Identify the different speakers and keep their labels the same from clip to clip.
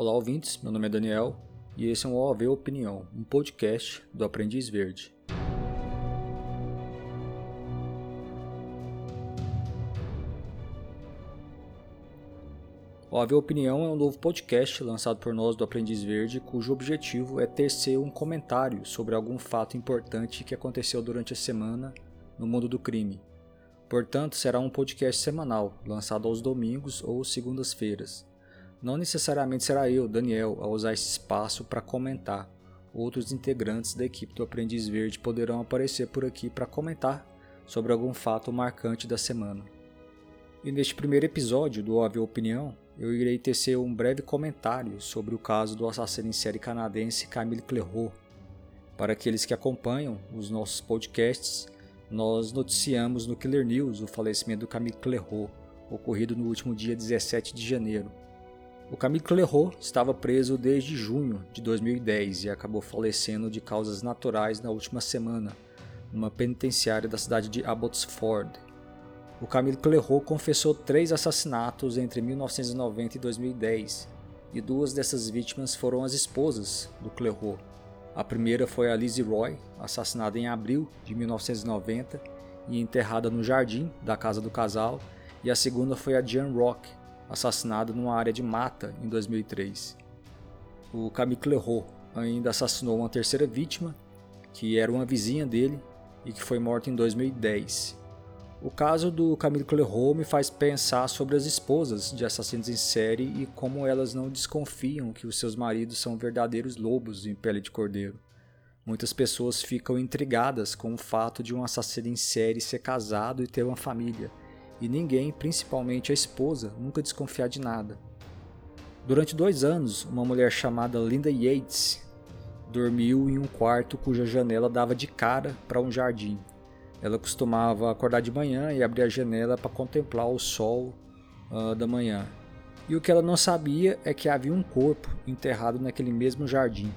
Speaker 1: Olá, ouvintes. Meu nome é Daniel e esse é um OAV Opinião, um podcast do Aprendiz Verde. O OAV Opinião é um novo podcast lançado por nós do Aprendiz Verde, cujo objetivo é tecer um comentário sobre algum fato importante que aconteceu durante a semana no mundo do crime. Portanto, será um podcast semanal, lançado aos domingos ou segundas-feiras. Não necessariamente será eu, Daniel, a usar esse espaço para comentar. Outros integrantes da equipe do Aprendiz Verde poderão aparecer por aqui para comentar sobre algum fato marcante da semana. E neste primeiro episódio do Óbvio Opinião, eu irei tecer um breve comentário sobre o caso do assassino em série canadense Camille Clairvaux. Para aqueles que acompanham os nossos podcasts, nós noticiamos no Killer News o falecimento do Camille Clairvaux, ocorrido no último dia 17 de janeiro. O Camille Clairvaux estava preso desde junho de 2010 e acabou falecendo de causas naturais na última semana, numa penitenciária da cidade de Abbotsford. O Camille Clairvaux confessou três assassinatos entre 1990 e 2010, e duas dessas vítimas foram as esposas do Clairvaux. A primeira foi a Lizzie Roy, assassinada em abril de 1990 e enterrada no jardim da casa do casal, e a segunda foi a Jean Rock, assassinado numa área de mata em 2003. O Camille Clairvaux ainda assassinou uma terceira vítima, que era uma vizinha dele e que foi morta em 2010. O caso do Camille Clairvaux me faz pensar sobre as esposas de assassinos em série e como elas não desconfiam que os seus maridos são verdadeiros lobos em pele de cordeiro. Muitas pessoas ficam intrigadas com o fato de um assassino em série ser casado e ter uma família, e ninguém, principalmente a esposa, nunca desconfiar de nada. Durante dois anos, uma mulher chamada Linda Yates dormiu em um quarto cuja janela dava de cara para um jardim. Ela costumava acordar de manhã e abrir a janela para contemplar o sol uh, da manhã. E o que ela não sabia é que havia um corpo enterrado naquele mesmo jardim.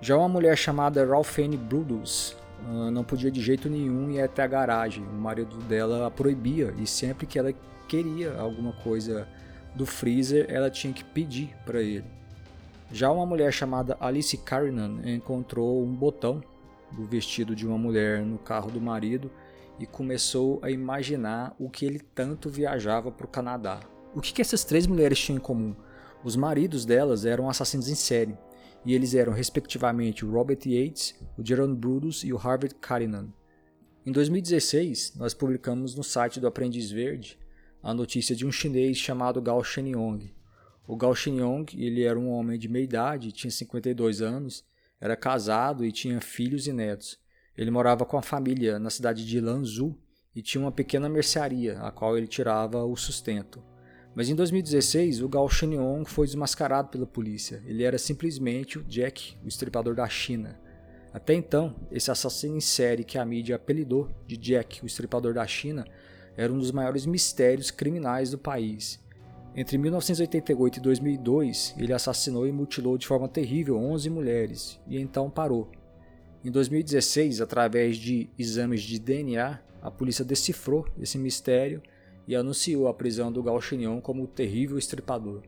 Speaker 1: Já uma mulher chamada Ralphine Brudus ah, não podia de jeito nenhum ir até a garagem. O marido dela a proibia e sempre que ela queria alguma coisa do freezer, ela tinha que pedir para ele. Já uma mulher chamada Alice Carinan encontrou um botão do vestido de uma mulher no carro do marido e começou a imaginar o que ele tanto viajava para o Canadá. O que, que essas três mulheres tinham em comum? Os maridos delas eram assassinos em série e eles eram respectivamente o Robert Yates, o Jerome Brutus e o Harvard Carinan. Em 2016, nós publicamos no site do Aprendiz Verde a notícia de um chinês chamado Gao Shenyong. O Gao Shenyong ele era um homem de meia idade, tinha 52 anos, era casado e tinha filhos e netos. Ele morava com a família na cidade de Lanzhou e tinha uma pequena mercearia, a qual ele tirava o sustento. Mas em 2016, o Gao Shenyong foi desmascarado pela polícia. Ele era simplesmente o Jack, o estripador da China. Até então, esse assassino em série que a mídia apelidou de Jack, o estripador da China, era um dos maiores mistérios criminais do país. Entre 1988 e 2002, ele assassinou e mutilou de forma terrível 11 mulheres, e então parou. Em 2016, através de exames de DNA, a polícia decifrou esse mistério e anunciou a prisão do Gao Xinhong como o terrível estripador.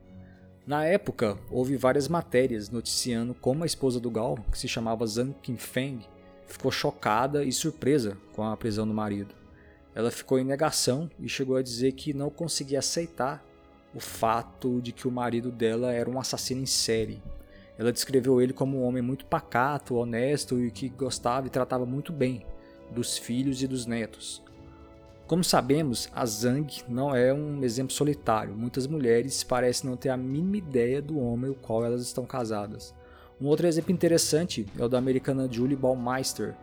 Speaker 1: Na época, houve várias matérias noticiando como a esposa do Gao, que se chamava Zhang Qinfeng, ficou chocada e surpresa com a prisão do marido. Ela ficou em negação e chegou a dizer que não conseguia aceitar o fato de que o marido dela era um assassino em série. Ela descreveu ele como um homem muito pacato, honesto e que gostava e tratava muito bem dos filhos e dos netos. Como sabemos, a Zhang não é um exemplo solitário. Muitas mulheres parecem não ter a mínima ideia do homem com qual elas estão casadas. Um outro exemplo interessante é o da americana Julie Baumeister.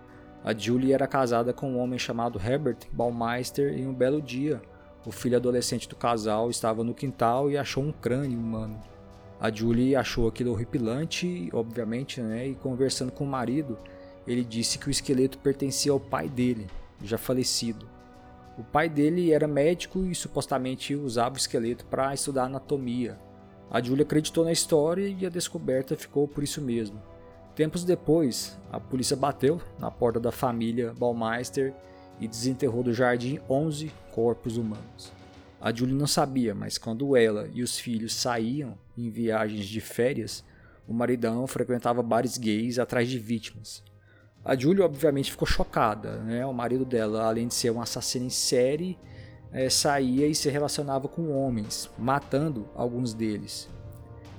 Speaker 1: A Julie era casada com um homem chamado Herbert Baumeister e um belo dia, o filho adolescente do casal estava no quintal e achou um crânio humano. A Julie achou aquilo horripilante, obviamente, né, e conversando com o marido, ele disse que o esqueleto pertencia ao pai dele, já falecido. O pai dele era médico e supostamente usava o esqueleto para estudar anatomia. A Julia acreditou na história e a descoberta ficou por isso mesmo. Tempos depois, a polícia bateu na porta da família Baumeister e desenterrou do jardim 11 corpos humanos. A Julie não sabia, mas quando ela e os filhos saíam em viagens de férias, o maridão frequentava bares gays atrás de vítimas. A Julie obviamente ficou chocada, né? O marido dela, além de ser um assassino em série, é, saía e se relacionava com homens, matando alguns deles.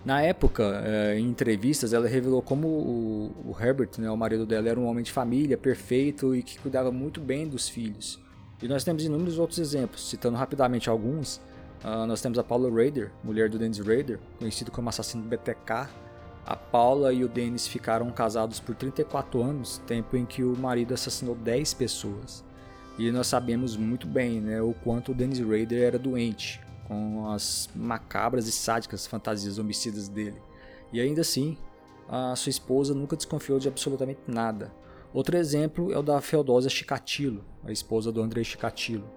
Speaker 1: Na época, é, em entrevistas, ela revelou como o, o, Herbert, né, o marido dela, era um homem de família perfeito e que cuidava muito bem dos filhos. E nós temos inúmeros outros exemplos, citando rapidamente alguns. Uh, nós temos a Paula Rader, mulher do Dennis Rader, conhecido como assassino BTK, a Paula e o Dennis ficaram casados por 34 anos, tempo em que o marido assassinou 10 pessoas. E nós sabemos muito bem né, o quanto o Dennis Rader era doente, com as macabras e sádicas fantasias homicidas dele. E ainda assim, a sua esposa nunca desconfiou de absolutamente nada. Outro exemplo é o da Feodósia Chikatilo, a esposa do Andrei Chikatilo.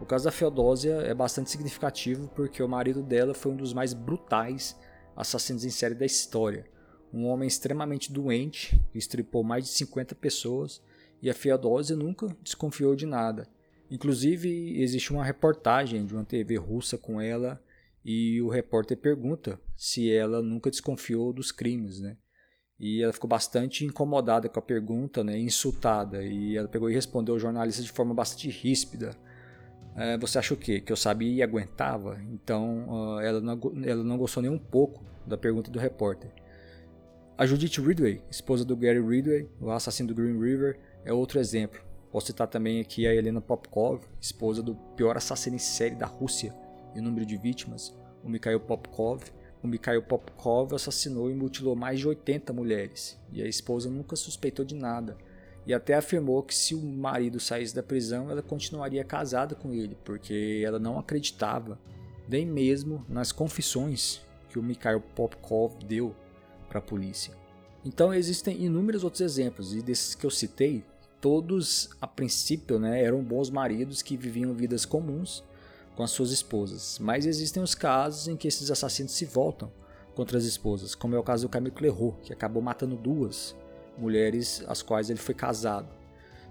Speaker 1: O caso da Feodósia é bastante significativo porque o marido dela foi um dos mais brutais assassinos em série da história. Um homem extremamente doente, que estripou mais de 50 pessoas, e a Feodósia nunca desconfiou de nada. Inclusive, existe uma reportagem de uma TV russa com ela, e o repórter pergunta se ela nunca desconfiou dos crimes, né? E ela ficou bastante incomodada com a pergunta, né, insultada, e ela pegou e respondeu ao jornalista de forma bastante ríspida. É, você acha o quê? Que eu sabia e aguentava? Então uh, ela, não, ela não gostou nem um pouco da pergunta do repórter. A Judith Ridway, esposa do Gary Ridway, o assassino do Green River, é outro exemplo. Posso citar também aqui a Helena Popkov, esposa do pior assassino em série da Rússia em número de vítimas, o Mikhail Popkov. O Mikhail Popkov assassinou e mutilou mais de 80 mulheres, e a esposa nunca suspeitou de nada, e até afirmou que se o marido saísse da prisão, ela continuaria casada com ele, porque ela não acreditava nem mesmo nas confissões que o Mikhail Popkov deu para a polícia. Então existem inúmeros outros exemplos e desses que eu citei, todos a princípio né, eram bons maridos que viviam vidas comuns com as suas esposas. Mas existem os casos em que esses assassinos se voltam contra as esposas, como é o caso do Camille Clairot, que acabou matando duas mulheres às quais ele foi casado.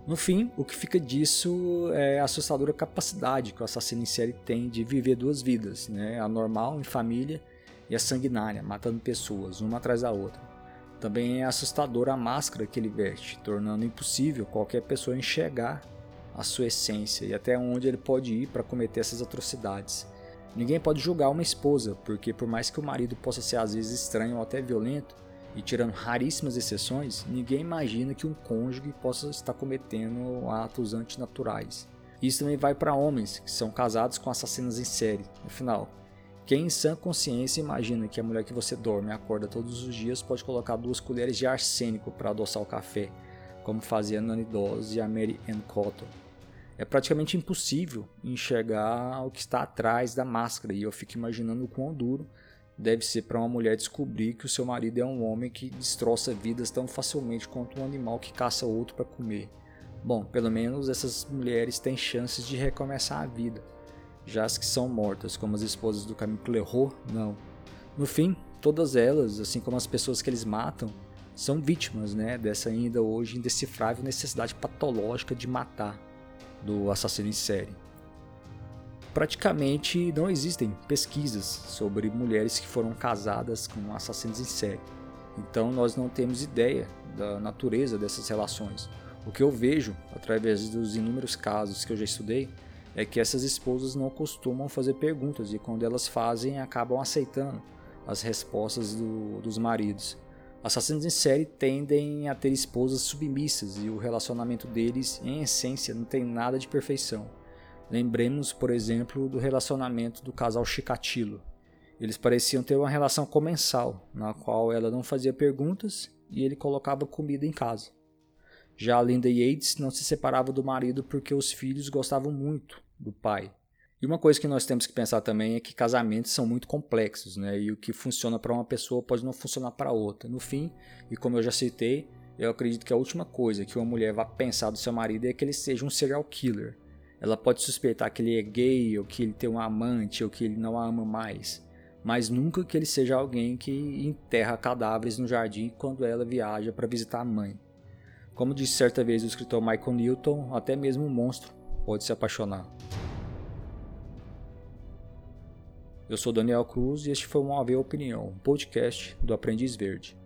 Speaker 1: No fim, o que fica disso é a assustadora capacidade que o assassino em série tem de viver duas vidas, né? a normal em família e a sanguinária, matando pessoas, uma atrás da outra. Também é assustadora a máscara que ele veste, tornando impossível qualquer pessoa enxergar a sua essência e até onde ele pode ir para cometer essas atrocidades. Ninguém pode julgar uma esposa, porque por mais que o marido possa ser às vezes estranho ou até violento, e tirando raríssimas exceções, ninguém imagina que um cônjuge possa estar cometendo atos antinaturais. Isso também vai para homens que são casados com assassinos em série. Afinal, quem em sã consciência imagina que a mulher que você dorme e acorda todos os dias pode colocar duas colheres de arsênico para adoçar o café, como fazia Nanny Dawes e a Mary Ann Cotton? É praticamente impossível enxergar o que está atrás da máscara e eu fico imaginando o quão duro deve ser para uma mulher descobrir que o seu marido é um homem que destroça vidas tão facilmente quanto um animal que caça outro para comer. Bom, pelo menos essas mulheres têm chances de recomeçar a vida já as que são mortas, como as esposas do Camille Clairot, não. No fim, todas elas, assim como as pessoas que eles matam, são vítimas né, dessa ainda hoje indecifrável necessidade patológica de matar do assassino em série. Praticamente não existem pesquisas sobre mulheres que foram casadas com assassinos em série. Então nós não temos ideia da natureza dessas relações. O que eu vejo através dos inúmeros casos que eu já estudei é que essas esposas não costumam fazer perguntas e quando elas fazem acabam aceitando as respostas do, dos maridos. Assassinos em série tendem a ter esposas submissas e o relacionamento deles, em essência, não tem nada de perfeição. Lembremos, por exemplo, do relacionamento do casal Chikatilo. Eles pareciam ter uma relação comensal, na qual ela não fazia perguntas e ele colocava comida em casa. Já Linda Yates não se separava do marido porque os filhos gostavam muito do pai. E uma coisa que nós temos que pensar também é que casamentos são muito complexos, né? E o que funciona para uma pessoa pode não funcionar para outra. No fim, e como eu já citei, eu acredito que a última coisa que uma mulher vai pensar do seu marido é que ele seja um serial killer. Ela pode suspeitar que ele é gay, ou que ele tem um amante, ou que ele não a ama mais. Mas nunca que ele seja alguém que enterra cadáveres no jardim quando ela viaja para visitar a mãe. Como disse certa vez o escritor Michael Newton, até mesmo um monstro pode se apaixonar. Eu sou Daniel Cruz e este foi um AV Opinião, podcast do Aprendiz Verde.